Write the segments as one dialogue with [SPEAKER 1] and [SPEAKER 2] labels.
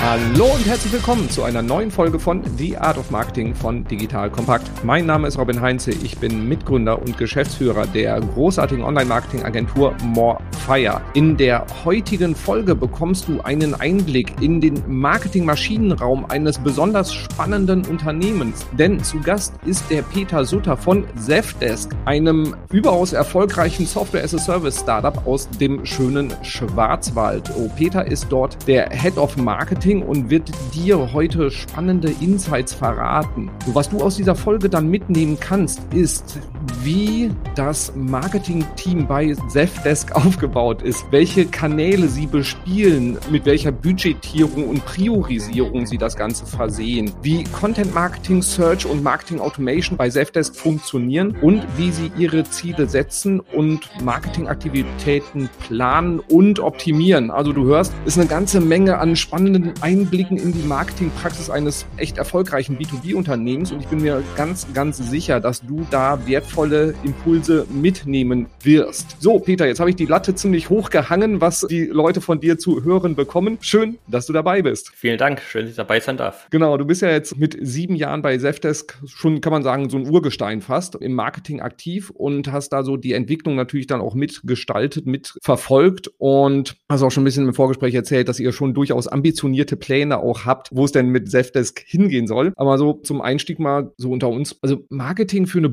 [SPEAKER 1] Hallo und herzlich willkommen zu einer neuen Folge von The Art of Marketing von Digital Kompakt. Mein Name ist Robin Heinze, ich bin Mitgründer und Geschäftsführer der großartigen Online-Marketing-Agentur Morefire. In der heutigen Folge bekommst du einen Einblick in den Marketing-Maschinenraum eines besonders spannenden Unternehmens. Denn zu Gast ist der Peter Sutter von Zefdesk, einem überaus erfolgreichen Software-as-a-Service-Startup aus dem schönen Schwarzwald. Oh, Peter ist dort der Head of Marketing Marketing und wird dir heute spannende Insights verraten. Was du aus dieser Folge dann mitnehmen kannst, ist, wie das Marketing-Team bei Zefdesk aufgebaut ist, welche Kanäle sie bespielen, mit welcher Budgetierung und Priorisierung sie das Ganze versehen, wie Content Marketing, Search und Marketing Automation bei Zefdesk funktionieren und wie sie ihre Ziele setzen und Marketingaktivitäten planen und optimieren. Also du hörst, ist eine ganze Menge an spannenden Einblicken in die Marketingpraxis eines echt erfolgreichen B2B-Unternehmens und ich bin mir ganz, ganz sicher, dass du da wertvolle Impulse mitnehmen wirst. So, Peter, jetzt habe ich die Latte ziemlich hoch gehangen, was die Leute von dir zu hören bekommen. Schön, dass du dabei bist.
[SPEAKER 2] Vielen Dank, schön, dass ich dabei sein darf.
[SPEAKER 1] Genau, du bist ja jetzt mit sieben Jahren bei Zefdesk schon, kann man sagen, so ein Urgestein fast im Marketing aktiv und hast da so die Entwicklung natürlich dann auch mitgestaltet, mitverfolgt und hast auch schon ein bisschen im Vorgespräch erzählt, dass ihr schon durchaus ambitioniert konkrete Pläne auch habt, wo es denn mit Zefdesk hingehen soll. Aber so zum Einstieg mal so unter uns. Also Marketing für eine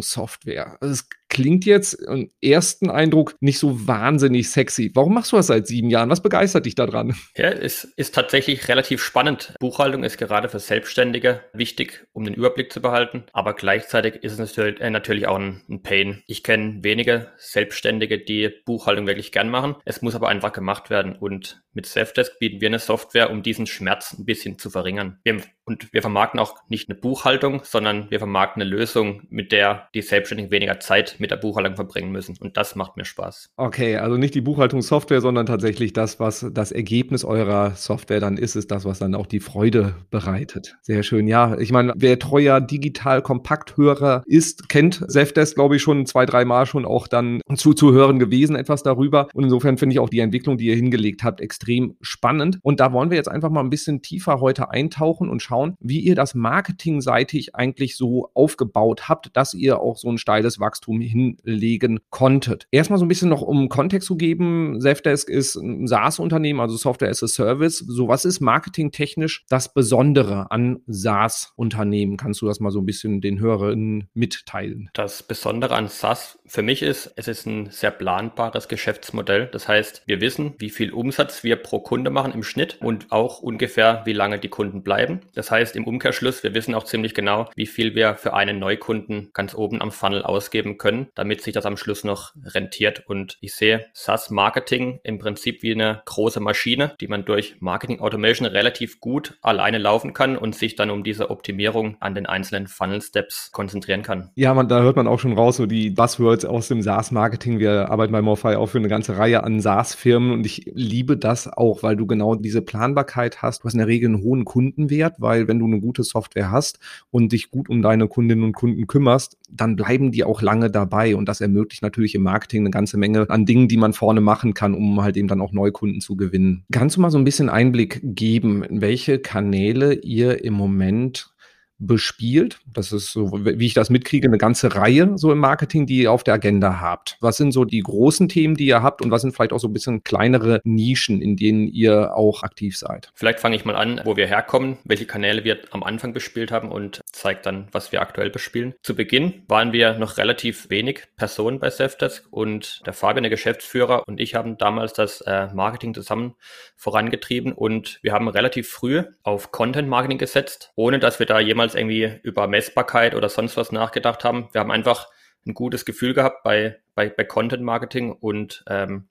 [SPEAKER 1] Buchhaltungssoftware. Also es klingt jetzt im ersten Eindruck nicht so wahnsinnig sexy. Warum machst du das seit sieben Jahren? Was begeistert dich daran?
[SPEAKER 2] Ja, es ist tatsächlich relativ spannend. Buchhaltung ist gerade für Selbstständige wichtig, um den Überblick zu behalten. Aber gleichzeitig ist es natürlich, äh, auch ein, Pain. Ich kenne wenige Selbstständige, die Buchhaltung wirklich gern machen. Es muss aber einfach gemacht werden. Und mit Safdesk bieten wir eine Software, um diesen Schmerz ein bisschen zu verringern. Wir, und wir vermarkten auch nicht eine Buchhaltung, sondern wir vermarkten eine Lösung, mit der die Selbstständigen weniger Zeit mit der Buchhaltung verbringen müssen. Und das macht mir Spaß.
[SPEAKER 1] Okay, also nicht die Buchhaltungssoftware, sondern tatsächlich das, was das Ergebnis eurer Software dann ist, ist das, was dann auch die Freude bereitet. Sehr schön. Ja, ich meine, wer treuer digital Kompakthörer ist, kennt Zefdesk, glaube ich, schon zwei, drei Mal schon auch dann zuzuhören gewesen, etwas darüber. Und insofern finde ich auch die Entwicklung, die ihr hingelegt habt, extrem spannend. Und da wollen wir jetzt einfach mal ein bisschen tiefer heute eintauchen und schauen, wie ihr das marketingseitig eigentlich so aufgebaut habt, dass ihr auch so ein steiles Wachstum hinlegen konntet. Erstmal so ein bisschen noch um Kontext zu geben. Zefdesk ist ein SaaS-Unternehmen, also Software as a Service. So was ist marketingtechnisch das Besondere an SaaS-Unternehmen? Kannst du das mal so ein bisschen den Hörerinnen mitteilen?
[SPEAKER 2] Das Besondere an SaaS für mich ist, es ist ein sehr planbares Geschäftsmodell. Das heißt, wir wissen, wie viel Umsatz wir pro Kunde machen im Schnitt und auch ungefähr, wie lange die Kunden bleiben. Das heißt, im Umkehrschluss, wir wissen auch ziemlich genau, wie viel wir für einen Neukunden ganz oben am Funnel ausgeben können damit sich das am Schluss noch rentiert. Und ich sehe SaaS-Marketing im Prinzip wie eine große Maschine, die man durch Marketing Automation relativ gut alleine laufen kann und sich dann um diese Optimierung an den einzelnen Funnel-Steps konzentrieren kann.
[SPEAKER 1] Ja, man, da hört man auch schon raus, so die Buzzwords aus dem SaaS-Marketing. Wir arbeiten bei Morphy auch für eine ganze Reihe an SaaS-Firmen und ich liebe das auch, weil du genau diese Planbarkeit hast. Du hast in der Regel einen hohen Kundenwert, weil wenn du eine gute Software hast und dich gut um deine Kundinnen und Kunden kümmerst, dann bleiben die auch lange dabei. Und das ermöglicht natürlich im Marketing eine ganze Menge an Dingen, die man vorne machen kann, um halt eben dann auch Neukunden zu gewinnen. Kannst du mal so ein bisschen Einblick geben, in welche Kanäle ihr im Moment bespielt. Das ist so, wie ich das mitkriege, eine ganze Reihe so im Marketing, die ihr auf der Agenda habt. Was sind so die großen Themen, die ihr habt und was sind vielleicht auch so ein bisschen kleinere Nischen, in denen ihr auch aktiv seid?
[SPEAKER 2] Vielleicht fange ich mal an, wo wir herkommen, welche Kanäle wir am Anfang bespielt haben und zeigt dann, was wir aktuell bespielen. Zu Beginn waren wir noch relativ wenig Personen bei Safdesk und der Fabian, der Geschäftsführer und ich haben damals das äh, Marketing zusammen vorangetrieben und wir haben relativ früh auf Content Marketing gesetzt, ohne dass wir da jemals jemals irgendwie über Messbarkeit oder sonst was nachgedacht haben. Wir haben einfach ein gutes Gefühl gehabt bei, bei, bei Content Marketing und ähm,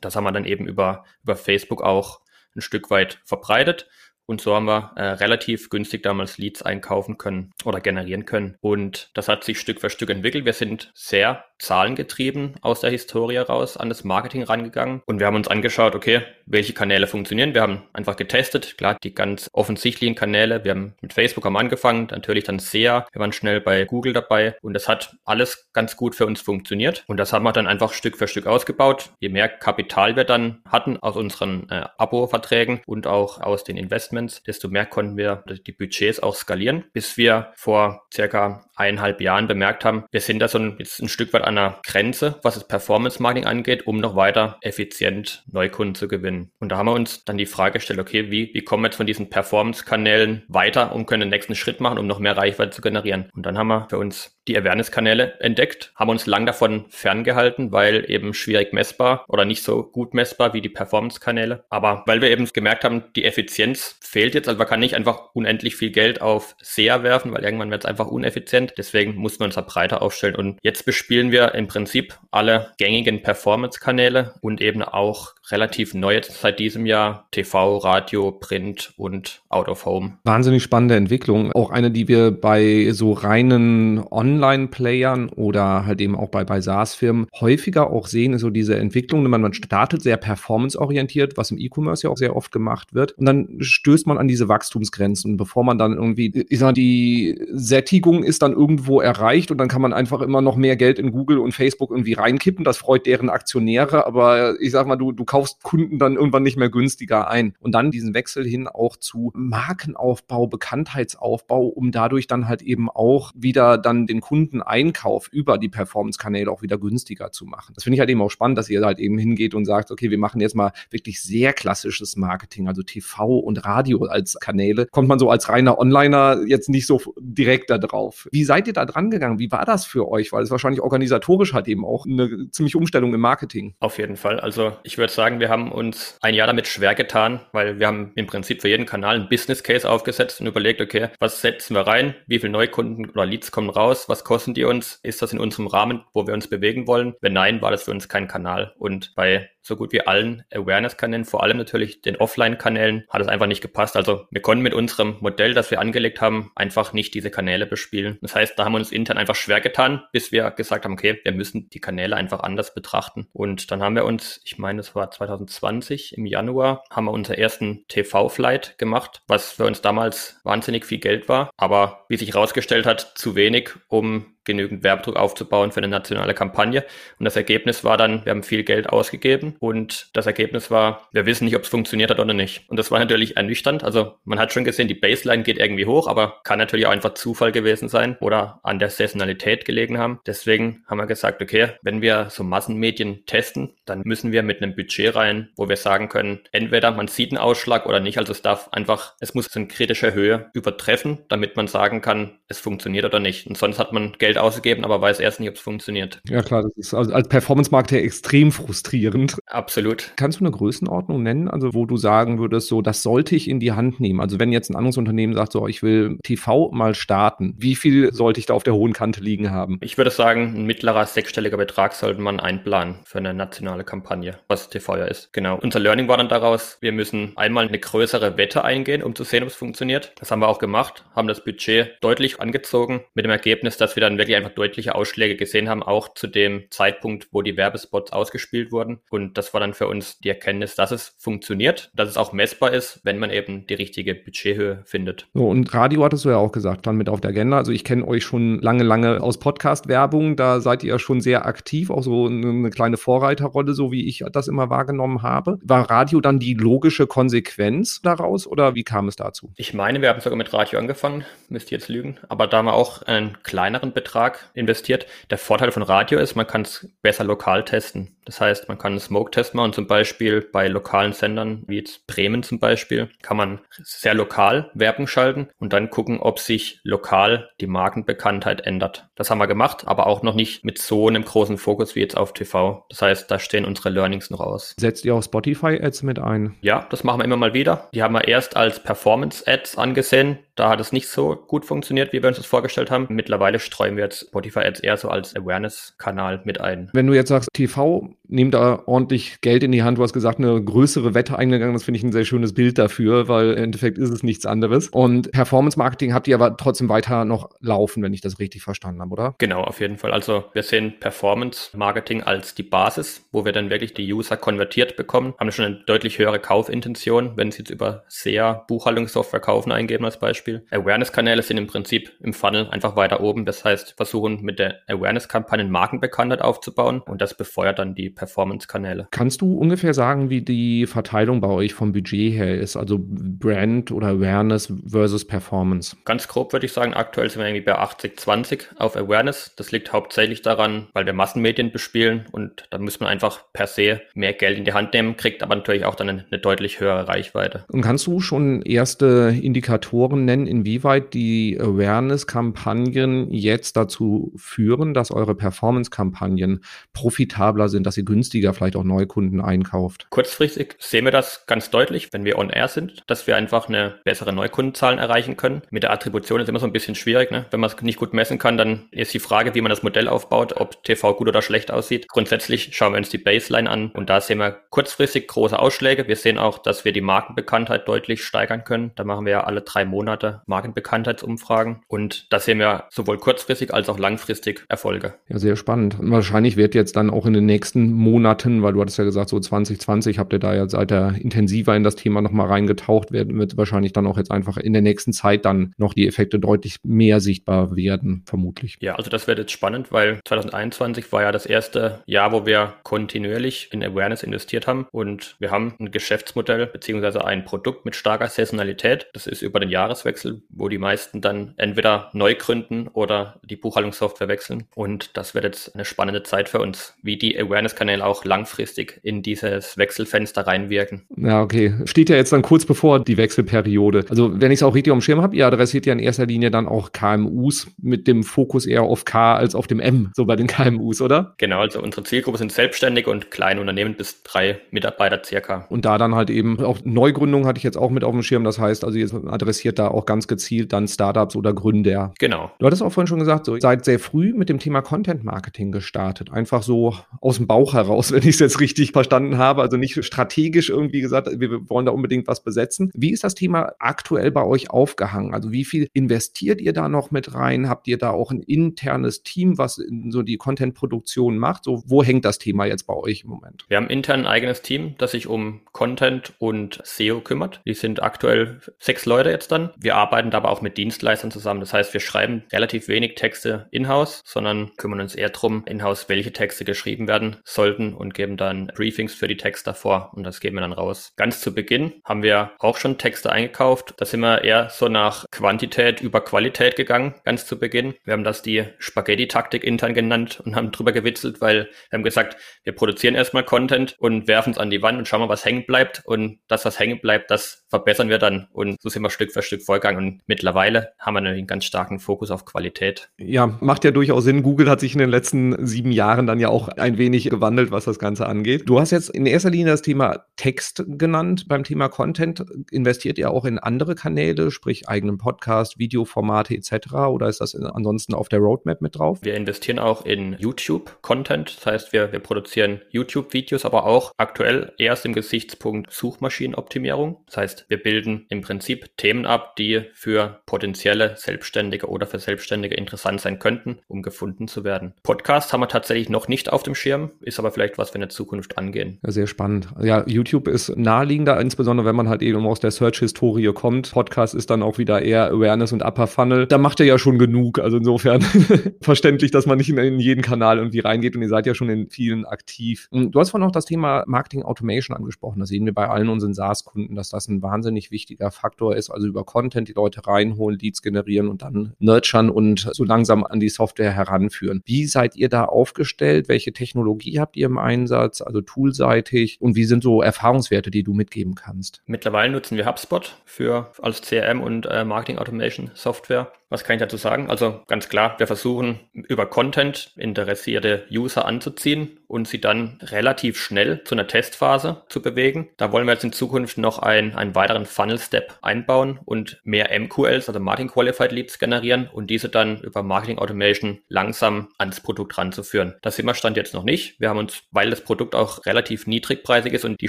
[SPEAKER 2] das haben wir dann eben über, über Facebook auch ein Stück weit verbreitet. Und so haben wir äh, relativ günstig damals Leads einkaufen können oder generieren können. Und das hat sich Stück für Stück entwickelt. Wir sind sehr zahlengetrieben aus der Historie raus an das Marketing rangegangen und wir haben uns angeschaut, okay, welche Kanäle funktionieren. Wir haben einfach getestet, klar, die ganz offensichtlichen Kanäle. Wir haben mit Facebook am angefangen, natürlich dann SEA. Wir waren schnell bei Google dabei und das hat alles ganz gut für uns funktioniert und das haben wir dann einfach Stück für Stück ausgebaut. Je mehr Kapital wir dann hatten aus unseren äh, Abo-Verträgen und auch aus den Investments, desto mehr konnten wir die Budgets auch skalieren, bis wir vor circa eineinhalb Jahren bemerkt haben, wir sind da so ein, jetzt ein Stück weit an einer Grenze, was das Performance Marketing angeht, um noch weiter effizient Neukunden zu gewinnen. Und da haben wir uns dann die Frage gestellt, okay, wie, wie kommen wir jetzt von diesen Performance-Kanälen weiter und können den nächsten Schritt machen, um noch mehr Reichweite zu generieren? Und dann haben wir für uns die Awareness-Kanäle entdeckt, haben uns lang davon ferngehalten, weil eben schwierig messbar oder nicht so gut messbar wie die Performance-Kanäle. Aber weil wir eben gemerkt haben, die Effizienz fehlt jetzt, also man kann nicht einfach unendlich viel Geld auf SEA werfen, weil irgendwann wird es einfach uneffizient. Deswegen mussten wir uns da breiter aufstellen. Und jetzt bespielen wir im Prinzip alle gängigen Performance-Kanäle und eben auch relativ neu seit diesem Jahr TV, Radio, Print und Out of Home.
[SPEAKER 1] Wahnsinnig spannende Entwicklung. Auch eine, die wir bei so reinen Online-Playern oder halt eben auch bei, bei SaaS-Firmen häufiger auch sehen, ist so diese Entwicklung. Man, man startet sehr performance-orientiert, was im E-Commerce ja auch sehr oft gemacht wird. Und dann stößt man an diese Wachstumsgrenzen, bevor man dann irgendwie, ich sag mal, die Sättigung ist dann irgendwo erreicht und dann kann man einfach immer noch mehr Geld in Google und Facebook irgendwie reinkippen. Das freut deren Aktionäre, aber ich sag mal, du, du kaufst Kunden dann irgendwann nicht mehr günstiger ein. Und dann diesen Wechsel hin auch zu Markenaufbau, Bekanntheitsaufbau, um dadurch dann halt eben auch wieder dann den Kundeneinkauf über die Performance-Kanäle auch wieder günstiger zu machen. Das finde ich halt eben auch spannend, dass ihr halt eben hingeht und sagt, okay, wir machen jetzt mal wirklich sehr klassisches Marketing, also TV und Radio als Kanäle. Kommt man so als reiner Onliner jetzt nicht so direkt da drauf. Wie seid ihr da dran gegangen? Wie war das für euch? Weil es wahrscheinlich organisatorisch hat eben auch eine ziemliche Umstellung im Marketing.
[SPEAKER 2] Auf jeden Fall. Also ich würde sagen, wir haben uns ein Jahr damit schwer getan, weil wir haben im Prinzip für jeden Kanal einen Business Case aufgesetzt und überlegt, okay, was setzen wir rein? Wie viele Neukunden oder Leads kommen raus? Was kosten die uns? Ist das in unserem Rahmen, wo wir uns bewegen wollen? Wenn nein, war das für uns kein Kanal. Und bei so gut wie allen Awareness-Kanälen, vor allem natürlich den Offline-Kanälen, hat es einfach nicht gepasst. Also wir konnten mit unserem Modell, das wir angelegt haben, einfach nicht diese Kanäle bespielen. Das heißt, da haben wir uns intern einfach schwer getan, bis wir gesagt haben, okay, wir müssen die Kanäle einfach anders betrachten. Und dann haben wir uns, ich meine, es war 2020 im Januar, haben wir unseren ersten TV-Flight gemacht, was für uns damals wahnsinnig viel Geld war, aber wie sich herausgestellt hat, zu wenig, um genügend Werbedruck aufzubauen für eine nationale Kampagne. Und das Ergebnis war dann, wir haben viel Geld ausgegeben und das Ergebnis war, wir wissen nicht, ob es funktioniert hat oder nicht. Und das war natürlich ernüchternd. Also man hat schon gesehen, die Baseline geht irgendwie hoch, aber kann natürlich auch einfach Zufall gewesen sein oder an der Saisonalität gelegen haben. Deswegen haben wir gesagt, okay, wenn wir so Massenmedien testen, dann müssen wir mit einem Budget rein, wo wir sagen können, entweder man sieht einen Ausschlag oder nicht. Also es darf einfach, es muss in kritischer Höhe übertreffen, damit man sagen kann, es funktioniert oder nicht. Und sonst hat man Geld ausgegeben, aber weiß erst nicht, ob es funktioniert.
[SPEAKER 1] Ja klar, das ist also als Performance-Marketer extrem frustrierend.
[SPEAKER 2] Absolut.
[SPEAKER 1] Kannst du eine Größenordnung nennen, also wo du sagen würdest, so das sollte ich in die Hand nehmen? Also wenn jetzt ein anderes Unternehmen sagt, so ich will TV mal starten, wie viel sollte ich da auf der hohen Kante liegen haben?
[SPEAKER 2] Ich würde sagen, ein mittlerer sechsstelliger Betrag sollte man einplanen für eine nationale Kampagne, was TV ja ist. Genau. Unser Learning war dann daraus, wir müssen einmal eine größere Wette eingehen, um zu sehen, ob es funktioniert. Das haben wir auch gemacht, haben das Budget deutlich angezogen, mit dem Ergebnis, dass wir dann wirklich einfach deutliche Ausschläge gesehen haben, auch zu dem Zeitpunkt, wo die Werbespots ausgespielt wurden. Und das war dann für uns die Erkenntnis, dass es funktioniert, dass es auch messbar ist, wenn man eben die richtige Budgethöhe findet.
[SPEAKER 1] So, und Radio hattest du ja auch gesagt, dann mit auf der Agenda. Also ich kenne euch schon lange, lange aus Podcast-Werbung. Da seid ihr ja schon sehr aktiv, auch so eine kleine Vorreiterrolle, so wie ich das immer wahrgenommen habe. War Radio dann die logische Konsequenz daraus oder wie kam es dazu?
[SPEAKER 2] Ich meine, wir haben sogar mit Radio angefangen, müsst ihr jetzt lügen, aber da haben wir auch einen kleineren Betrag investiert. Der Vorteil von Radio ist, man kann es besser lokal testen. Das heißt, man kann einen Smoke-Test machen und zum Beispiel bei lokalen Sendern, wie jetzt Bremen zum Beispiel, kann man sehr lokal Werbung schalten und dann gucken, ob sich lokal die Markenbekanntheit ändert. Das haben wir gemacht, aber auch noch nicht mit so einem großen Fokus wie jetzt auf TV. Das heißt, da stehen unsere Learnings noch aus.
[SPEAKER 1] Setzt ihr auch Spotify-Ads mit ein?
[SPEAKER 2] Ja, das machen wir immer mal wieder. Die haben wir erst als Performance-Ads angesehen. Da hat es nicht so gut funktioniert, wie wir uns das vorgestellt haben. Mittlerweile streuen wir jetzt Spotify Ads eher so als Awareness-Kanal mit ein.
[SPEAKER 1] Wenn du jetzt sagst, TV nehmt da ordentlich Geld in die Hand. Du hast gesagt, eine größere Wette eingegangen. Das finde ich ein sehr schönes Bild dafür, weil im Endeffekt ist es nichts anderes. Und Performance Marketing habt ihr aber trotzdem weiter noch laufen, wenn ich das richtig verstanden habe, oder?
[SPEAKER 2] Genau, auf jeden Fall. Also wir sehen Performance Marketing als die Basis, wo wir dann wirklich die User konvertiert bekommen, haben schon eine deutlich höhere Kaufintention, wenn sie jetzt über SEA Buchhaltungssoftware kaufen eingeben als Beispiel. Awareness-Kanäle sind im Prinzip im Funnel einfach weiter oben. Das heißt, versuchen mit der Awareness-Kampagnen Markenbekanntheit aufzubauen und das befeuert dann die Performance-Kanäle.
[SPEAKER 1] Kannst du ungefähr sagen, wie die Verteilung bei euch vom Budget her ist? Also Brand oder Awareness versus Performance?
[SPEAKER 2] Ganz grob würde ich sagen, aktuell sind wir irgendwie bei 80-20 auf Awareness. Das liegt hauptsächlich daran, weil wir Massenmedien bespielen und da muss man einfach per se mehr Geld in die Hand nehmen, kriegt aber natürlich auch dann eine, eine deutlich höhere Reichweite.
[SPEAKER 1] Und kannst du schon erste Indikatoren nennen, inwieweit die Awareness-Kampagnen jetzt dazu führen, dass eure Performance-Kampagnen profitabler sind, dass ihr günstiger vielleicht auch Neukunden einkauft?
[SPEAKER 2] Kurzfristig sehen wir das ganz deutlich, wenn wir on air sind, dass wir einfach eine bessere Neukundenzahlen erreichen können. Mit der Attribution ist immer so ein bisschen schwierig. Ne? Wenn man es nicht gut messen kann, dann ist die Frage, wie man das Modell aufbaut, ob TV gut oder schlecht aussieht. Grundsätzlich schauen wir uns die Baseline an und da sehen wir kurzfristig große Ausschläge. Wir sehen auch, dass wir die Markenbekanntheit deutlich steigern können. Da machen wir ja alle drei Monate Markenbekanntheitsumfragen und da sehen wir sowohl kurzfristig als auch langfristig Erfolge.
[SPEAKER 1] Ja, sehr spannend. Wahrscheinlich wird jetzt dann auch in den nächsten Monaten, weil du hattest ja gesagt, so 2020 habt ihr da ja seit der intensiver in das Thema nochmal reingetaucht, werden wird wahrscheinlich dann auch jetzt einfach in der nächsten Zeit dann noch die Effekte deutlich mehr sichtbar werden, vermutlich.
[SPEAKER 2] Ja, also das wird jetzt spannend, weil 2021 war ja das erste Jahr, wo wir kontinuierlich in Awareness investiert haben und wir haben ein Geschäftsmodell beziehungsweise ein Produkt mit starker Saisonalität. Das ist über den Jahreswechsel, wo die meisten dann entweder neu gründen oder die Buchhaltungssoftware wechseln und das wird jetzt eine spannende Zeit für uns, wie die Awareness-Kanäle auch langfristig in dieses Wechselfenster reinwirken.
[SPEAKER 1] Ja, okay. Steht ja jetzt dann kurz bevor die Wechselperiode. Also wenn ich es auch richtig am Schirm habe, ihr adressiert ja in erster Linie dann auch KMUs mit dem Fokus eher auf K als auf dem M, so bei den KMUs, oder?
[SPEAKER 2] Genau, also unsere Zielgruppe sind Selbstständige und kleine Unternehmen bis drei Mitarbeiter circa.
[SPEAKER 1] Und da dann halt eben auch Neugründung hatte ich jetzt auch mit auf dem Schirm. Das heißt, also ihr adressiert da auch ganz gezielt dann Startups oder Gründer.
[SPEAKER 2] Genau.
[SPEAKER 1] Du hattest auch vorhin schon gesagt, so, ihr seid sehr früh mit dem Thema Content Marketing gestartet. Einfach so aus dem Bauch heraus, wenn ich es jetzt richtig verstanden habe. Also nicht strategisch irgendwie gesagt, wir wollen da unbedingt was besetzen. Wie ist das Thema aktuell bei euch aufgehangen? Also wie viel investiert ihr da noch mit rein? Habt ihr da auch ein internes Team, was so die Content-Produktion macht? So, wo hängt das Thema jetzt bei euch im Moment?
[SPEAKER 2] Wir haben intern ein eigenes Team, das sich um Content und SEO kümmert. Die sind aktuell sechs Leute jetzt dann. Wir arbeiten aber auch mit Dienstleistern zusammen. Das heißt, wir schreiben relativ wenig Texte in-house, sondern kümmern uns eher darum, in-house, welche Texte geschrieben werden sollten und geben dann Briefings für die Texte vor und das geben wir dann raus. Ganz zu Beginn haben wir auch schon Texte eingekauft. Da sind wir eher so nach Quantität über Qualität gegangen, ganz zu Beginn. Wir haben das die Spaghetti-Taktik intern genannt und haben drüber gewitzelt, weil wir haben gesagt, wir produzieren erstmal Content und werfen es an die Wand und schauen mal, was hängen bleibt. Und das, was hängen bleibt, das verbessern wir dann. Und so sind wir Stück für Stück vorgegangen. Und mittlerweile haben wir einen ganz starken Fokus auf Qualität.
[SPEAKER 1] Ja, macht ja durchaus Sinn. Google hat sich in den letzten sieben Jahren dann ja auch ein wenig gewandelt, was das Ganze angeht. Du hast jetzt in erster Linie das Thema Text genannt. Beim Thema Content investiert ihr auch in andere Kanäle, sprich eigenen Podcast, Videoformate etc. Oder ist das ansonsten auf der Roadmap mit drauf?
[SPEAKER 2] Wir investieren auch in YouTube-Content. Das heißt, wir, wir produzieren YouTube-Videos, aber auch aktuell erst im Gesichtspunkt Suchmaschinenoptimierung. Das heißt, wir bilden im Prinzip Themen ab, die für potenzielle Selbstständige oder für Selbstständige interessant sein könnten, um gefunden zu werden. Podcast haben wir tatsächlich noch nicht auf dem Schirm, ist aber vielleicht was wir in der Zukunft angehen.
[SPEAKER 1] Ja, sehr spannend. Ja, YouTube ist naheliegender, insbesondere wenn man halt eben aus der Search-Historie kommt. Podcast ist dann auch wieder eher Awareness und Upper Funnel. Da macht er ja schon genug. Also insofern verständlich, dass man nicht in, jeden Kanal irgendwie reingeht und ihr seid ja schon in vielen aktiv. Du hast vorhin auch das Thema Marketing Automation angesprochen. Das sehen wir bei allen unseren SaaS-Kunden, dass das ein wahnsinnig wichtiger Faktor ist. Also über Content die Leute reinholen, Leads generieren und dann nurturen und so langsam an die Software heranführen. Wie seid ihr da aufgestellt? Welche Technologie habt ihr im Einsatz? Also toolseitig? Und wie sind so Erfahrungswerte, die du mitgeben kannst?
[SPEAKER 2] Mittlerweile nutzen wir HubSpot für als CRM und äh, Marketing Automation Software. Was kann ich dazu sagen? Also ganz klar, wir versuchen über Content interessierte User anzuziehen und sie dann relativ schnell zu einer Testphase zu bewegen. Da wollen wir jetzt in Zukunft noch ein, einen weiteren Funnel-Step einbauen und mehr MQLs, also Marketing Qualified Leads generieren und diese dann über Marketing Automation langsam ans Produkt ranzuführen. Das sind wir Stand jetzt noch nicht. Wir haben uns, weil das Produkt auch relativ niedrigpreisig ist und die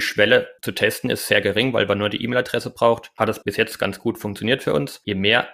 [SPEAKER 2] Schwelle zu testen ist sehr gering, weil man nur die E-Mail-Adresse braucht, hat das bis jetzt ganz gut funktioniert für uns. Je mehr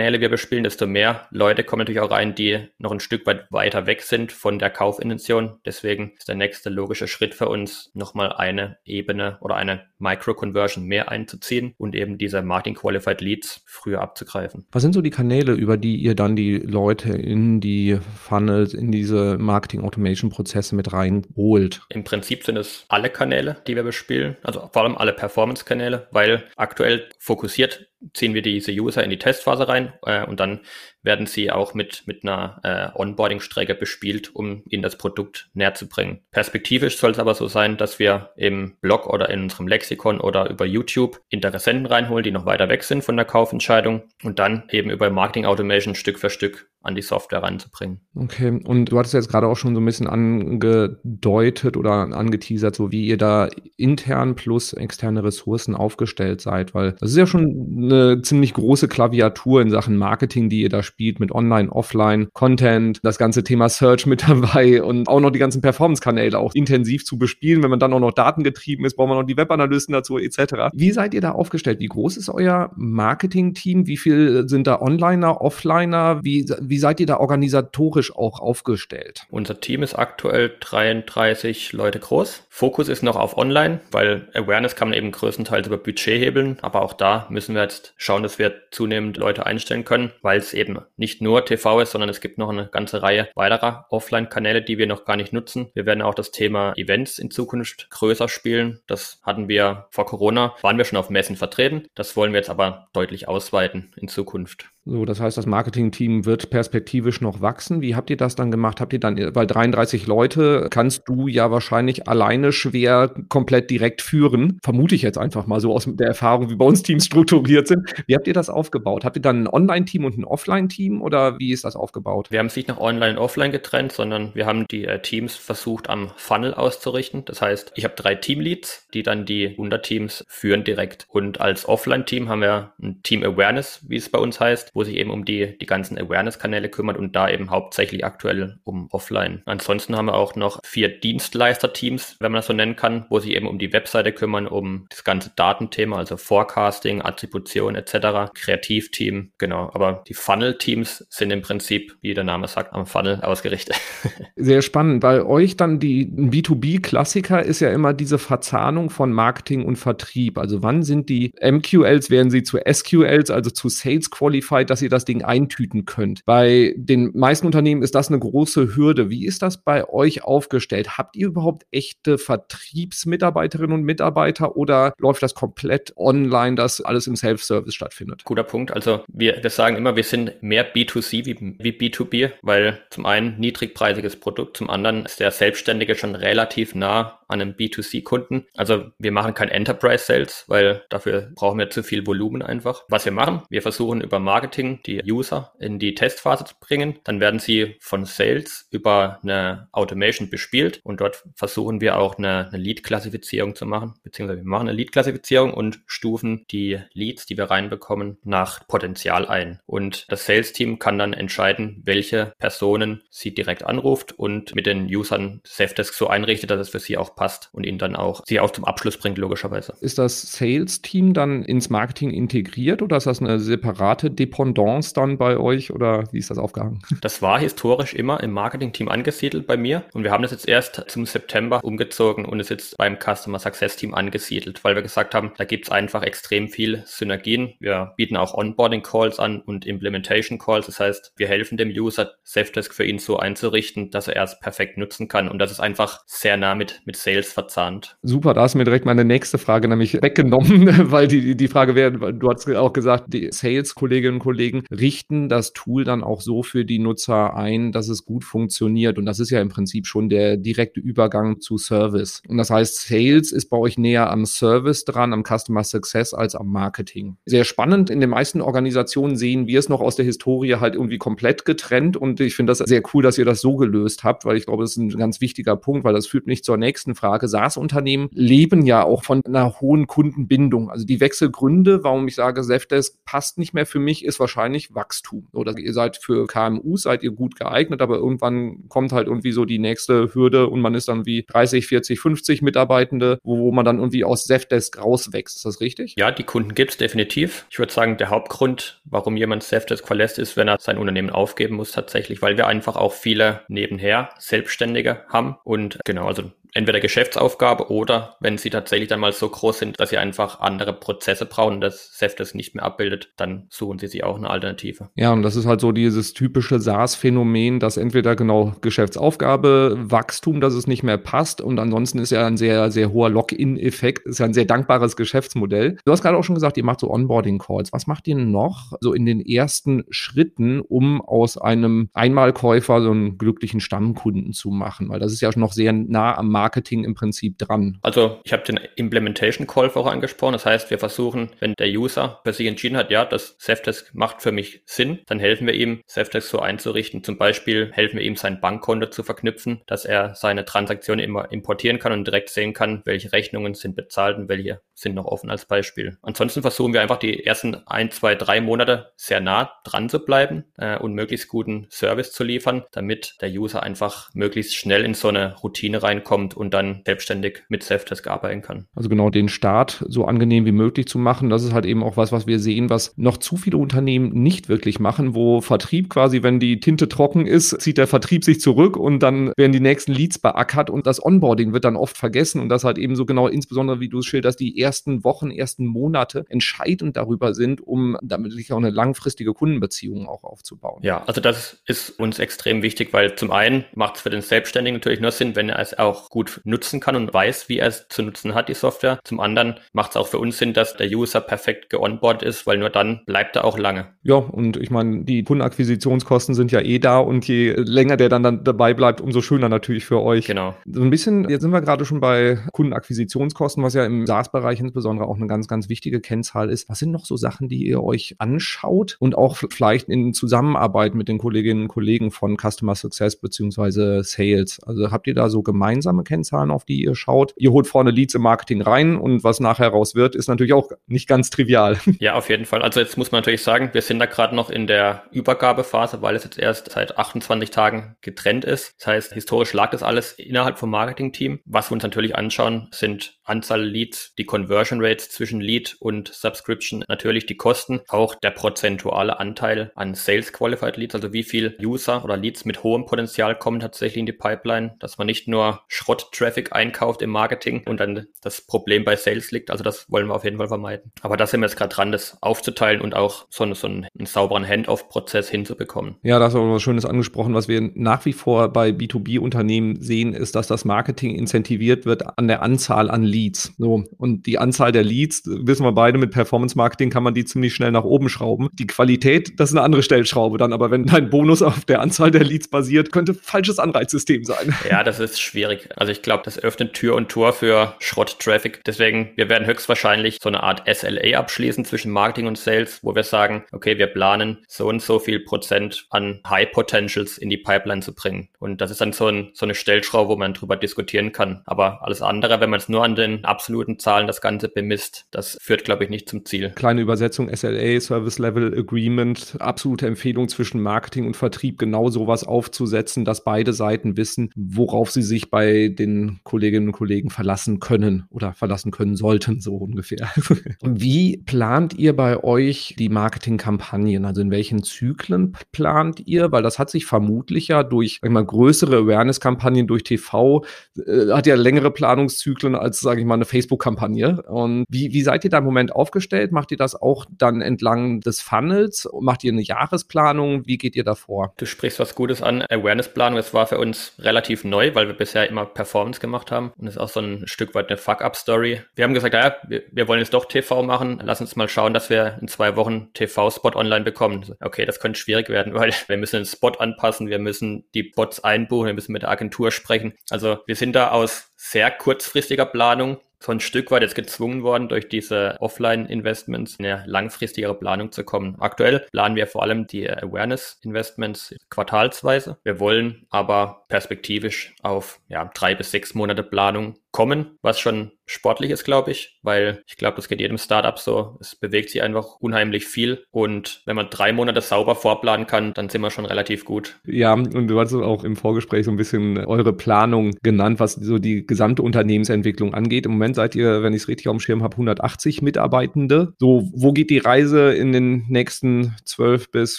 [SPEAKER 2] Awareness-Kanäle wir bespielen, desto mehr Leute kommen natürlich auch rein, die noch ein Stück weit weiter weg sind von der Kaufintention. Deswegen ist der nächste logische Schritt für uns, nochmal eine Ebene oder eine Micro-Conversion mehr einzuziehen und eben diese Marketing Qualified Leads früher abzugreifen.
[SPEAKER 1] Was sind so die Kanäle, über die ihr dann die Leute in die Funnels, in diese Marketing Automation Prozesse mit reinholt?
[SPEAKER 2] Im Prinzip sind es alle Kanäle, die wir bespielen, also vor allem alle Performance-Kanäle, weil aktuell fokussiert ziehen wir diese User in die Testphase rein äh, und dann werden sie auch mit, mit einer äh, Onboarding-Strecke bespielt, um ihnen das Produkt näher zu bringen. Perspektivisch soll es aber so sein, dass wir im Blog oder in unserem Lexikon oder über YouTube Interessenten reinholen, die noch weiter weg sind von der Kaufentscheidung und dann eben über Marketing Automation Stück für Stück an die Software ranzubringen.
[SPEAKER 1] Okay, und du hattest jetzt gerade auch schon so ein bisschen angedeutet oder angeteasert, so wie ihr da intern plus externe Ressourcen aufgestellt seid, weil das ist ja schon eine ziemlich große Klaviatur in Sachen Marketing, die ihr da spielt mit Online, Offline, Content, das ganze Thema Search mit dabei und auch noch die ganzen Performance-Kanäle auch intensiv zu bespielen. Wenn man dann auch noch datengetrieben ist, braucht man noch die Webanalysten dazu etc. Wie seid ihr da aufgestellt? Wie groß ist euer Marketing-Team? Wie viel sind da Onliner, Offliner? Wie wie seid ihr da organisatorisch auch aufgestellt?
[SPEAKER 2] Unser Team ist aktuell 33 Leute groß. Fokus ist noch auf Online, weil Awareness kann man eben größtenteils über Budget hebeln. Aber auch da müssen wir jetzt schauen, dass wir zunehmend Leute einstellen können, weil es eben nicht nur TV ist, sondern es gibt noch eine ganze Reihe weiterer Offline-Kanäle, die wir noch gar nicht nutzen. Wir werden auch das Thema Events in Zukunft größer spielen. Das hatten wir vor Corona, waren wir schon auf Messen vertreten. Das wollen wir jetzt aber deutlich ausweiten in Zukunft.
[SPEAKER 1] So, das heißt, das Marketing-Team wird perspektivisch noch wachsen. Wie habt ihr das dann gemacht? Habt ihr dann, weil 33 Leute kannst du ja wahrscheinlich alleine schwer komplett direkt führen. Vermute ich jetzt einfach mal so aus der Erfahrung, wie bei uns Teams strukturiert sind. Wie habt ihr das aufgebaut? Habt ihr dann ein Online-Team und ein Offline-Team oder wie ist das aufgebaut?
[SPEAKER 2] Wir haben es nicht nach Online und Offline getrennt, sondern wir haben die äh, Teams versucht am Funnel auszurichten. Das heißt, ich habe drei Teamleads, die dann die Unterteams führen direkt. Und als Offline-Team haben wir ein Team Awareness, wie es bei uns heißt wo sich eben um die, die ganzen Awareness-Kanäle kümmert und da eben hauptsächlich aktuell um Offline. Ansonsten haben wir auch noch vier Dienstleister-Teams, wenn man das so nennen kann, wo sich eben um die Webseite kümmern, um das ganze Datenthema, also Forecasting, Attribution etc., Kreativteam, genau. Aber die Funnel-Teams sind im Prinzip, wie der Name sagt, am Funnel ausgerichtet.
[SPEAKER 1] Sehr spannend. Bei euch dann die B2B-Klassiker ist ja immer diese Verzahnung von Marketing und Vertrieb. Also wann sind die MQLs, werden sie zu SQLs, also zu Sales Qualified Zeit, dass ihr das Ding eintüten könnt. Bei den meisten Unternehmen ist das eine große Hürde. Wie ist das bei euch aufgestellt? Habt ihr überhaupt echte Vertriebsmitarbeiterinnen und Mitarbeiter oder läuft das komplett online, dass alles im Self-Service stattfindet?
[SPEAKER 2] Guter Punkt. Also wir, wir sagen immer, wir sind mehr B2C wie, wie B2B, weil zum einen niedrigpreisiges Produkt, zum anderen ist der Selbstständige schon relativ nah an einem B2C-Kunden. Also wir machen kein Enterprise Sales, weil dafür brauchen wir zu viel Volumen einfach. Was wir machen, wir versuchen über Marketing die User in die Testphase zu bringen. Dann werden sie von Sales über eine Automation bespielt und dort versuchen wir auch eine, eine Lead-Klassifizierung zu machen, beziehungsweise wir machen eine Lead-Klassifizierung und stufen die Leads, die wir reinbekommen, nach Potenzial ein. Und das Sales-Team kann dann entscheiden, welche Personen sie direkt anruft und mit den Usern Safdesk so einrichtet, dass es für sie auch passt und ihn dann auch, sie auch zum Abschluss bringt, logischerweise.
[SPEAKER 1] Ist das Sales-Team dann ins Marketing integriert oder ist das eine separate Dependance dann bei euch oder wie ist das aufgehangen?
[SPEAKER 2] Das war historisch immer im Marketing-Team angesiedelt bei mir und wir haben das jetzt erst zum September umgezogen und ist jetzt beim Customer Success Team angesiedelt, weil wir gesagt haben, da gibt es einfach extrem viel Synergien. Wir bieten auch Onboarding Calls an und Implementation Calls. Das heißt, wir helfen dem User, Safdesk für ihn so einzurichten, dass er es perfekt nutzen kann. Und das ist einfach sehr nah mit, mit Sales verzahnt.
[SPEAKER 1] Super, da hast du mir direkt meine nächste Frage nämlich weggenommen, weil die, die Frage wäre, du hast auch gesagt, die Sales-Kolleginnen und Kollegen richten das Tool dann auch so für die Nutzer ein, dass es gut funktioniert. Und das ist ja im Prinzip schon der direkte Übergang zu Service. Und das heißt, Sales ist bei euch näher am Service dran, am Customer Success als am Marketing. Sehr spannend. In den meisten Organisationen sehen wir es noch aus der Historie halt irgendwie komplett getrennt. Und ich finde das sehr cool, dass ihr das so gelöst habt, weil ich glaube, das ist ein ganz wichtiger Punkt, weil das führt mich zur nächsten Frage. SaaS-Unternehmen leben ja auch von einer hohen Kundenbindung. Also die Wechselgründe, warum ich sage, Zefdesk passt nicht mehr für mich, ist wahrscheinlich Wachstum. Oder ihr seid für KMUs, seid ihr gut geeignet, aber irgendwann kommt halt irgendwie so die nächste Hürde und man ist dann wie 30, 40, 50 Mitarbeitende, wo, wo man dann irgendwie aus Zefdesk rauswächst. Ist das richtig?
[SPEAKER 2] Ja, die Kunden gibt es definitiv. Ich würde sagen, der Hauptgrund, warum jemand Zefdesk verlässt, ist, wenn er sein Unternehmen aufgeben muss tatsächlich, weil wir einfach auch viele nebenher Selbstständige haben und genau, also entweder Geschäftsaufgabe oder wenn sie tatsächlich dann mal so groß sind, dass sie einfach andere Prozesse brauchen und das SEF das nicht mehr abbildet, dann suchen sie sich auch eine Alternative.
[SPEAKER 1] Ja, und das ist halt so dieses typische SaaS-Phänomen, dass entweder genau Geschäftsaufgabe, Wachstum, dass es nicht mehr passt und ansonsten ist ja ein sehr, sehr hoher Lock-in-Effekt, ist ja ein sehr dankbares Geschäftsmodell. Du hast gerade auch schon gesagt, ihr macht so Onboarding-Calls. Was macht ihr noch so in den ersten Schritten, um aus einem Einmalkäufer so einen glücklichen Stammkunden zu machen? Weil das ist ja noch sehr nah am Markt Marketing im Prinzip dran?
[SPEAKER 2] Also ich habe den Implementation Call vorher angesprochen. Das heißt, wir versuchen, wenn der User für sich entschieden hat, ja, das Safdesk macht für mich Sinn, dann helfen wir ihm, Safdesk so einzurichten. Zum Beispiel helfen wir ihm, sein Bankkonto zu verknüpfen, dass er seine Transaktionen immer importieren kann und direkt sehen kann, welche Rechnungen sind bezahlt und welche sind noch offen als Beispiel. Ansonsten versuchen wir einfach die ersten ein, zwei, drei Monate sehr nah dran zu bleiben äh, und möglichst guten Service zu liefern, damit der User einfach möglichst schnell in so eine Routine reinkommt kommt und dann selbstständig mit Self-Test arbeiten kann.
[SPEAKER 1] Also genau den Start so angenehm wie möglich zu machen, das ist halt eben auch was, was wir sehen, was noch zu viele Unternehmen nicht wirklich machen, wo Vertrieb quasi, wenn die Tinte trocken ist, zieht der Vertrieb sich zurück und dann werden die nächsten Leads beackert und das Onboarding wird dann oft vergessen und das halt eben so genau, insbesondere wie du es schilderst, die ersten Wochen, ersten Monate entscheidend darüber sind, um damit sich auch eine langfristige Kundenbeziehung auch aufzubauen.
[SPEAKER 2] Ja, also das ist uns extrem wichtig, weil zum einen macht es für den Selbstständigen natürlich nur Sinn, wenn er es auch gut gut nutzen kann und weiß, wie er es zu nutzen hat, die Software. Zum anderen macht es auch für uns Sinn, dass der User perfekt geonboardet ist, weil nur dann bleibt er auch lange.
[SPEAKER 1] Ja, und ich meine, die Kundenakquisitionskosten sind ja eh da und je länger der dann, dann dabei bleibt, umso schöner natürlich für euch.
[SPEAKER 2] Genau.
[SPEAKER 1] So ein bisschen, jetzt sind wir gerade schon bei Kundenakquisitionskosten, was ja im SaaS-Bereich insbesondere auch eine ganz, ganz wichtige Kennzahl ist. Was sind noch so Sachen, die ihr euch anschaut und auch vielleicht in Zusammenarbeit mit den Kolleginnen und Kollegen von Customer Success beziehungsweise Sales? Also habt ihr da so gemeinsame Kennzahlen, auf die ihr schaut. Ihr holt vorne Leads im Marketing rein und was nachher raus wird, ist natürlich auch nicht ganz trivial.
[SPEAKER 2] Ja, auf jeden Fall. Also jetzt muss man natürlich sagen, wir sind da gerade noch in der Übergabephase, weil es jetzt erst seit 28 Tagen getrennt ist. Das heißt, historisch lag das alles innerhalb vom Marketing-Team. Was wir uns natürlich anschauen, sind Anzahl Leads, die Conversion Rates zwischen Lead und Subscription, natürlich die Kosten, auch der prozentuale Anteil an Sales Qualified Leads, also wie viel User oder Leads mit hohem Potenzial kommen tatsächlich in die Pipeline, dass man nicht nur Schrott Traffic einkauft im Marketing und dann das Problem bei Sales liegt. Also das wollen wir auf jeden Fall vermeiden. Aber da sind wir jetzt gerade dran, das aufzuteilen und auch so, eine, so einen, einen sauberen Handoff-Prozess hinzubekommen.
[SPEAKER 1] Ja, da hast du auch was Schönes angesprochen. Was wir nach wie vor bei B2B-Unternehmen sehen, ist, dass das Marketing incentiviert wird an der Anzahl an Leads. So. Und die Anzahl der Leads, wissen wir beide, mit Performance-Marketing kann man die ziemlich schnell nach oben schrauben. Die Qualität, das ist eine andere Stellschraube dann. Aber wenn dein Bonus auf der Anzahl der Leads basiert, könnte falsches Anreizsystem sein.
[SPEAKER 2] Ja, das ist schwierig. Also ich glaube, das öffnet Tür und Tor für Schrott-Traffic. Deswegen, wir werden höchstwahrscheinlich so eine Art SLA abschließen zwischen Marketing und Sales, wo wir sagen, okay, wir planen so und so viel Prozent an High Potentials in die Pipeline zu bringen. Und das ist dann so, ein, so eine Stellschraube, wo man drüber diskutieren kann. Aber alles andere, wenn man es nur an den absoluten Zahlen das Ganze bemisst, das führt, glaube ich, nicht zum Ziel.
[SPEAKER 1] Kleine Übersetzung, SLA, Service Level Agreement, absolute Empfehlung zwischen Marketing und Vertrieb, genau sowas aufzusetzen, dass beide Seiten wissen, worauf sie sich bei den Kolleginnen und Kollegen verlassen können oder verlassen können sollten, so ungefähr. Wie plant ihr bei euch die Marketingkampagnen? Also in welchen Zyklen plant ihr? Weil das hat sich vermutlich ja durch sag ich mal, größere Awareness-Kampagnen durch TV, äh, hat ja längere Planungszyklen als, sage ich mal, eine Facebook-Kampagne. Und wie, wie seid ihr da im Moment aufgestellt? Macht ihr das auch dann entlang des Funnels? Macht ihr eine Jahresplanung? Wie geht ihr da vor?
[SPEAKER 2] Du sprichst was Gutes an. Awareness-Planung, das war für uns relativ neu, weil wir bisher immer Performance gemacht haben. Und das ist auch so ein Stück weit eine Fuck-Up-Story. Wir haben gesagt, ja, wir, wir wollen jetzt doch TV machen. Lass uns mal schauen, dass wir in zwei Wochen TV-Spot online bekommen. Okay, das könnte schwierig werden, weil wir müssen den Spot anpassen, wir müssen die Bots einbuchen, wir müssen mit der Agentur sprechen. Also wir sind da aus sehr kurzfristiger Planung so ein Stück weit jetzt gezwungen worden, durch diese Offline-Investments in eine langfristigere Planung zu kommen. Aktuell planen wir vor allem die Awareness-Investments quartalsweise. Wir wollen aber perspektivisch auf ja, drei bis sechs Monate Planung kommen, was schon sportlich ist, glaube ich, weil ich glaube, das geht jedem Startup so. Es bewegt sich einfach unheimlich viel und wenn man drei Monate sauber vorplanen kann, dann sind wir schon relativ gut.
[SPEAKER 1] Ja, und du hast auch im Vorgespräch so ein bisschen eure Planung genannt, was so die gesamte Unternehmensentwicklung angeht. Im Moment seid ihr, wenn ich es richtig auf dem Schirm habe, 180 Mitarbeitende. So, wo geht die Reise in den nächsten 12 bis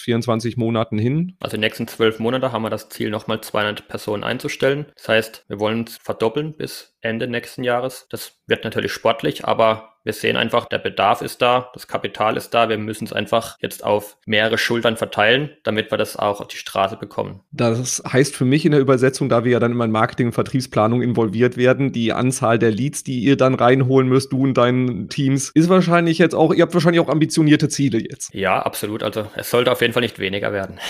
[SPEAKER 1] 24 Monaten hin?
[SPEAKER 2] Also in den nächsten 12 Monate haben wir das Ziel, nochmal 200 Personen einzustellen. Das heißt, wir wollen es verdoppeln bis Ende nächsten Jahres. Das wird natürlich sportlich, aber wir sehen einfach, der Bedarf ist da, das Kapital ist da. Wir müssen es einfach jetzt auf mehrere Schultern verteilen, damit wir das auch auf die Straße bekommen.
[SPEAKER 1] Das heißt für mich in der Übersetzung, da wir ja dann immer in Marketing und Vertriebsplanung involviert werden, die Anzahl der Leads, die ihr dann reinholen müsst, du und deinen Teams, ist wahrscheinlich jetzt auch, ihr habt wahrscheinlich auch ambitionierte Ziele jetzt.
[SPEAKER 2] Ja, absolut. Also es sollte auf jeden Fall nicht weniger werden.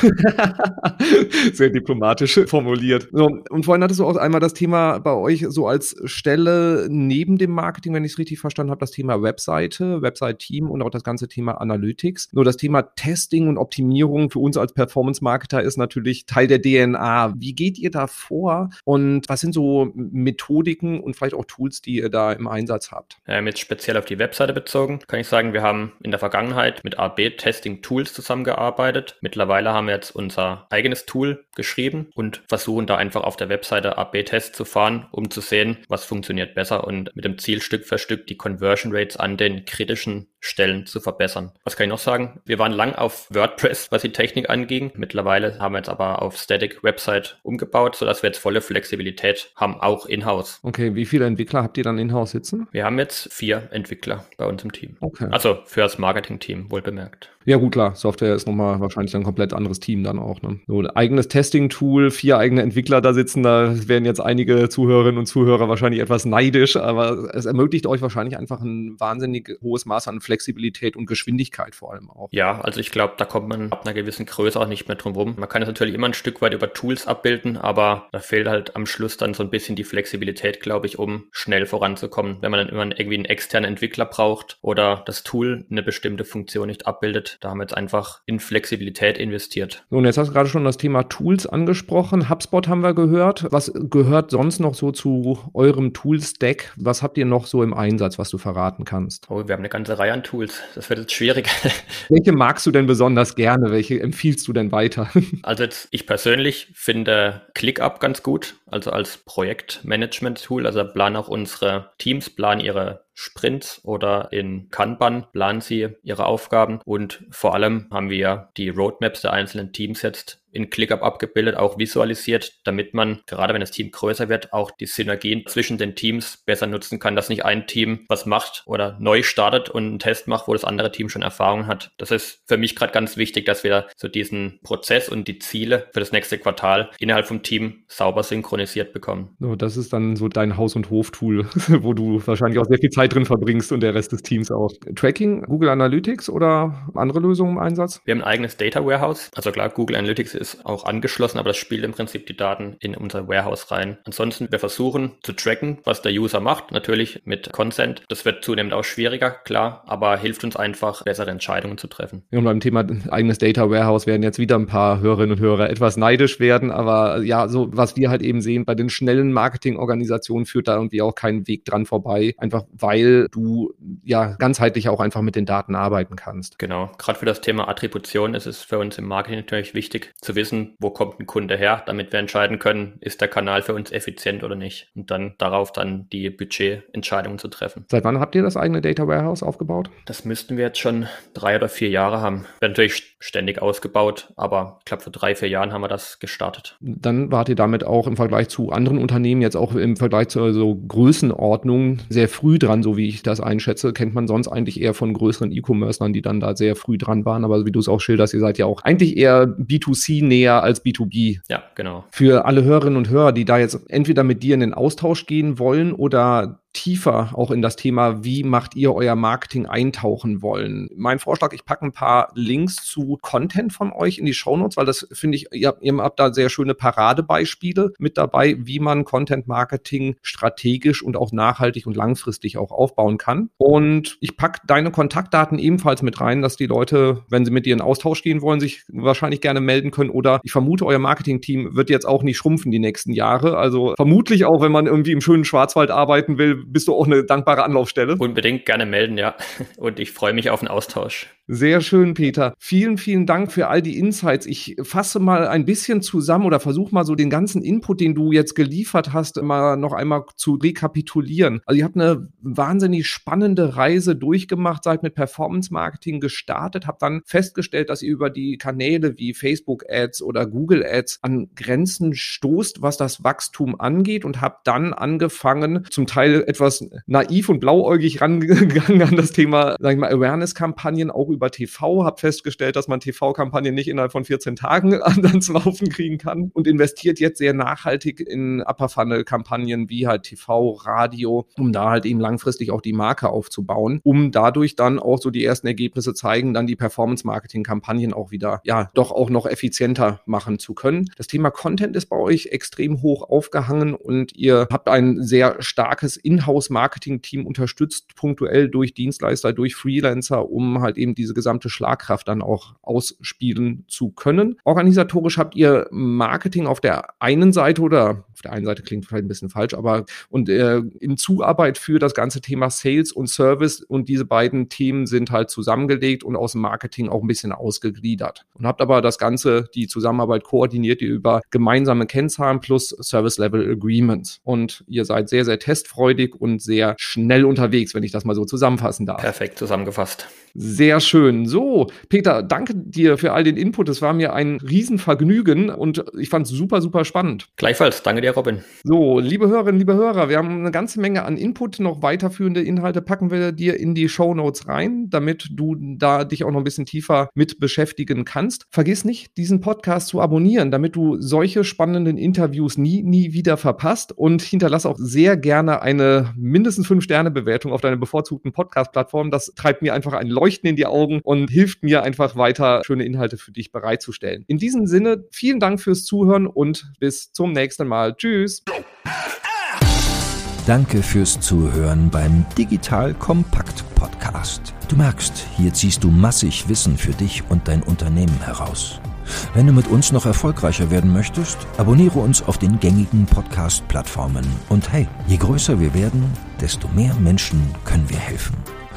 [SPEAKER 1] Sehr diplomatisch formuliert. So, und vorhin hattest du auch einmal das Thema bei euch so als Stelle neben dem Marketing, wenn ich es richtig verstanden habe, das Thema Webseite, Website-Team und auch das ganze Thema Analytics. Nur das Thema Testing und Optimierung für uns als Performance-Marketer ist natürlich Teil der DNA. Wie geht ihr da vor und was sind so Methodiken und vielleicht auch Tools, die ihr da im Einsatz habt?
[SPEAKER 2] Ähm, jetzt speziell auf die Webseite bezogen, kann ich sagen, wir haben in der Vergangenheit mit AB-Testing-Tools zusammengearbeitet. Mittlerweile haben wir jetzt unser eigenes Tool geschrieben und versuchen da einfach auf der Webseite AB-Tests zu fahren, um zu sehen, was funktioniert besser und mit dem Ziel Stück für Stück die Conversion Rates an den kritischen Stellen zu verbessern. Was kann ich noch sagen? Wir waren lang auf WordPress, was die Technik anging. Mittlerweile haben wir jetzt aber auf Static Website umgebaut, sodass wir jetzt volle Flexibilität haben, auch in-house.
[SPEAKER 1] Okay, wie viele Entwickler habt ihr dann in-house sitzen?
[SPEAKER 2] Wir haben jetzt vier Entwickler bei uns im Team. Okay. Also für das Marketing-Team, wohl bemerkt.
[SPEAKER 1] Ja, gut, klar. Software ist nochmal wahrscheinlich ein komplett anderes Team dann auch. Ne? So ein eigenes Testing-Tool, vier eigene Entwickler da sitzen, da werden jetzt einige Zuhörerinnen und Zuhörer wahrscheinlich etwas neidisch, aber es ermöglicht euch wahrscheinlich einfach ein wahnsinnig hohes Maß an Flexibilität und Geschwindigkeit vor allem auch.
[SPEAKER 2] Ja, also ich glaube, da kommt man ab einer gewissen Größe auch nicht mehr drum rum. Man kann es natürlich immer ein Stück weit über Tools abbilden, aber da fehlt halt am Schluss dann so ein bisschen die Flexibilität, glaube ich, um schnell voranzukommen. Wenn man dann immer irgendwie einen externen Entwickler braucht oder das Tool eine bestimmte Funktion nicht abbildet, da haben wir jetzt einfach in Flexibilität investiert.
[SPEAKER 1] und jetzt hast du gerade schon das Thema Tools angesprochen. HubSpot haben wir gehört. Was gehört sonst noch so zu eurem Tool-Stack? Was habt ihr noch so im Einsatz, was du verraten kannst?
[SPEAKER 2] Oh, wir haben eine ganze Reihe an Tools. Das wird jetzt schwierig.
[SPEAKER 1] Welche magst du denn besonders gerne? Welche empfiehlst du denn weiter?
[SPEAKER 2] Also jetzt, ich persönlich finde ClickUp ganz gut, also als Projektmanagement-Tool. Also planen auch unsere Teams, planen ihre Sprints oder in Kanban planen sie ihre Aufgaben und vor allem haben wir die Roadmaps der einzelnen Teams jetzt in ClickUp abgebildet, auch visualisiert, damit man, gerade wenn das Team größer wird, auch die Synergien zwischen den Teams besser nutzen kann, dass nicht ein Team was macht oder neu startet und einen Test macht, wo das andere Team schon Erfahrung hat. Das ist für mich gerade ganz wichtig, dass wir so diesen Prozess und die Ziele für das nächste Quartal innerhalb vom Team sauber synchronisiert bekommen.
[SPEAKER 1] So, das ist dann so dein Haus- und Hof-Tool, wo du wahrscheinlich auch sehr viel Zeit drin verbringst und der Rest des Teams auch. Tracking, Google Analytics oder andere Lösungen im Einsatz?
[SPEAKER 2] Wir haben ein eigenes Data Warehouse. Also klar, Google Analytics ist auch angeschlossen, aber das spielt im Prinzip die Daten in unser Warehouse rein. Ansonsten, wir versuchen zu tracken, was der User macht, natürlich mit Consent. Das wird zunehmend auch schwieriger, klar, aber hilft uns einfach, bessere Entscheidungen zu treffen.
[SPEAKER 1] Ja, und beim Thema eigenes Data Warehouse werden jetzt wieder ein paar Hörerinnen und Hörer etwas neidisch werden, aber ja, so was wir halt eben sehen, bei den schnellen Marketingorganisationen führt da irgendwie auch kein Weg dran vorbei, einfach weil du ja ganzheitlich auch einfach mit den Daten arbeiten kannst.
[SPEAKER 2] Genau, gerade für das Thema Attribution ist es für uns im Marketing natürlich wichtig zu wissen, wo kommt ein Kunde her, damit wir entscheiden können, ist der Kanal für uns effizient oder nicht und dann darauf dann die Budgetentscheidungen zu treffen.
[SPEAKER 1] Seit wann habt ihr das eigene Data Warehouse aufgebaut?
[SPEAKER 2] Das müssten wir jetzt schon drei oder vier Jahre haben. Wird natürlich ständig ausgebaut, aber ich glaube, vor drei, vier Jahren haben wir das gestartet.
[SPEAKER 1] Dann wart ihr damit auch im Vergleich zu anderen Unternehmen, jetzt auch im Vergleich zu also Größenordnung sehr früh dran dann, so wie ich das einschätze, kennt man sonst eigentlich eher von größeren E-Commercern, die dann da sehr früh dran waren. Aber wie du es auch schilderst, ihr seid ja auch eigentlich eher B2C näher als B2B.
[SPEAKER 2] Ja, genau.
[SPEAKER 1] Für alle Hörerinnen und Hörer, die da jetzt entweder mit dir in den Austausch gehen wollen oder tiefer auch in das Thema, wie macht ihr euer Marketing eintauchen wollen. Mein Vorschlag, ich packe ein paar Links zu Content von euch in die Shownotes, weil das finde ich, ihr habt, ihr habt da sehr schöne Paradebeispiele mit dabei, wie man Content Marketing strategisch und auch nachhaltig und langfristig auch aufbauen kann. Und ich packe deine Kontaktdaten ebenfalls mit rein, dass die Leute, wenn sie mit dir in Austausch gehen wollen, sich wahrscheinlich gerne melden können. Oder ich vermute, euer Marketing-Team wird jetzt auch nicht schrumpfen die nächsten Jahre. Also vermutlich auch, wenn man irgendwie im schönen Schwarzwald arbeiten will, bist du auch eine dankbare Anlaufstelle.
[SPEAKER 2] Unbedingt gerne melden, ja. Und ich freue mich auf einen Austausch.
[SPEAKER 1] Sehr schön, Peter. Vielen, vielen Dank für all die Insights. Ich fasse mal ein bisschen zusammen oder versuche mal so den ganzen Input, den du jetzt geliefert hast, mal noch einmal zu rekapitulieren. Also ihr habt eine wahnsinnig spannende Reise durchgemacht, seid mit Performance Marketing gestartet, habt dann festgestellt, dass ihr über die Kanäle wie Facebook Ads oder Google Ads an Grenzen stoßt, was das Wachstum angeht und habt dann angefangen, zum Teil etwas naiv und blauäugig rangegangen an das Thema, sag ich mal, Awareness-Kampagnen auch über über TV, habe festgestellt, dass man TV-Kampagnen nicht innerhalb von 14 Tagen ans Laufen kriegen kann und investiert jetzt sehr nachhaltig in Upper-Funnel-Kampagnen wie halt TV, Radio, um da halt eben langfristig auch die Marke aufzubauen, um dadurch dann auch so die ersten Ergebnisse zeigen, dann die Performance-Marketing-Kampagnen auch wieder, ja, doch auch noch effizienter machen zu können. Das Thema Content ist bei euch extrem hoch aufgehangen und ihr habt ein sehr starkes Inhouse-Marketing-Team unterstützt, punktuell durch Dienstleister, durch Freelancer, um halt eben diese diese gesamte Schlagkraft dann auch ausspielen zu können. Organisatorisch habt ihr Marketing auf der einen Seite oder auf der einen Seite klingt vielleicht ein bisschen falsch, aber und äh, in Zuarbeit für das ganze Thema Sales und Service und diese beiden Themen sind halt zusammengelegt und aus dem Marketing auch ein bisschen ausgegliedert. Und habt aber das Ganze, die Zusammenarbeit koordiniert ihr über gemeinsame Kennzahlen plus Service Level Agreements. Und ihr seid sehr, sehr testfreudig und sehr schnell unterwegs, wenn ich das mal so zusammenfassen darf.
[SPEAKER 2] Perfekt zusammengefasst.
[SPEAKER 1] Sehr schön. So, Peter, danke dir für all den Input. Es war mir ein Riesenvergnügen und ich fand es super, super spannend.
[SPEAKER 2] Gleichfalls. Danke dir, Robin.
[SPEAKER 1] So, liebe Hörerinnen, liebe Hörer, wir haben eine ganze Menge an Input. Noch weiterführende Inhalte packen wir dir in die Show Notes rein, damit du da dich auch noch ein bisschen tiefer mit beschäftigen kannst. Vergiss nicht, diesen Podcast zu abonnieren, damit du solche spannenden Interviews nie, nie wieder verpasst und hinterlass auch sehr gerne eine mindestens 5-Sterne-Bewertung auf deiner bevorzugten Podcast-Plattform. Das treibt mir einfach ein Leuchten in die Augen und hilft mir einfach weiter, schöne Inhalte für dich bereitzustellen. In diesem Sinne, vielen Dank fürs Zuhören und bis zum nächsten Mal. Tschüss.
[SPEAKER 3] Danke fürs Zuhören beim Digital Kompakt Podcast. Du merkst, hier ziehst du massig Wissen für dich und dein Unternehmen heraus. Wenn du mit uns noch erfolgreicher werden möchtest, abonniere uns auf den gängigen Podcast-Plattformen. Und hey, je größer wir werden, desto mehr Menschen können wir helfen.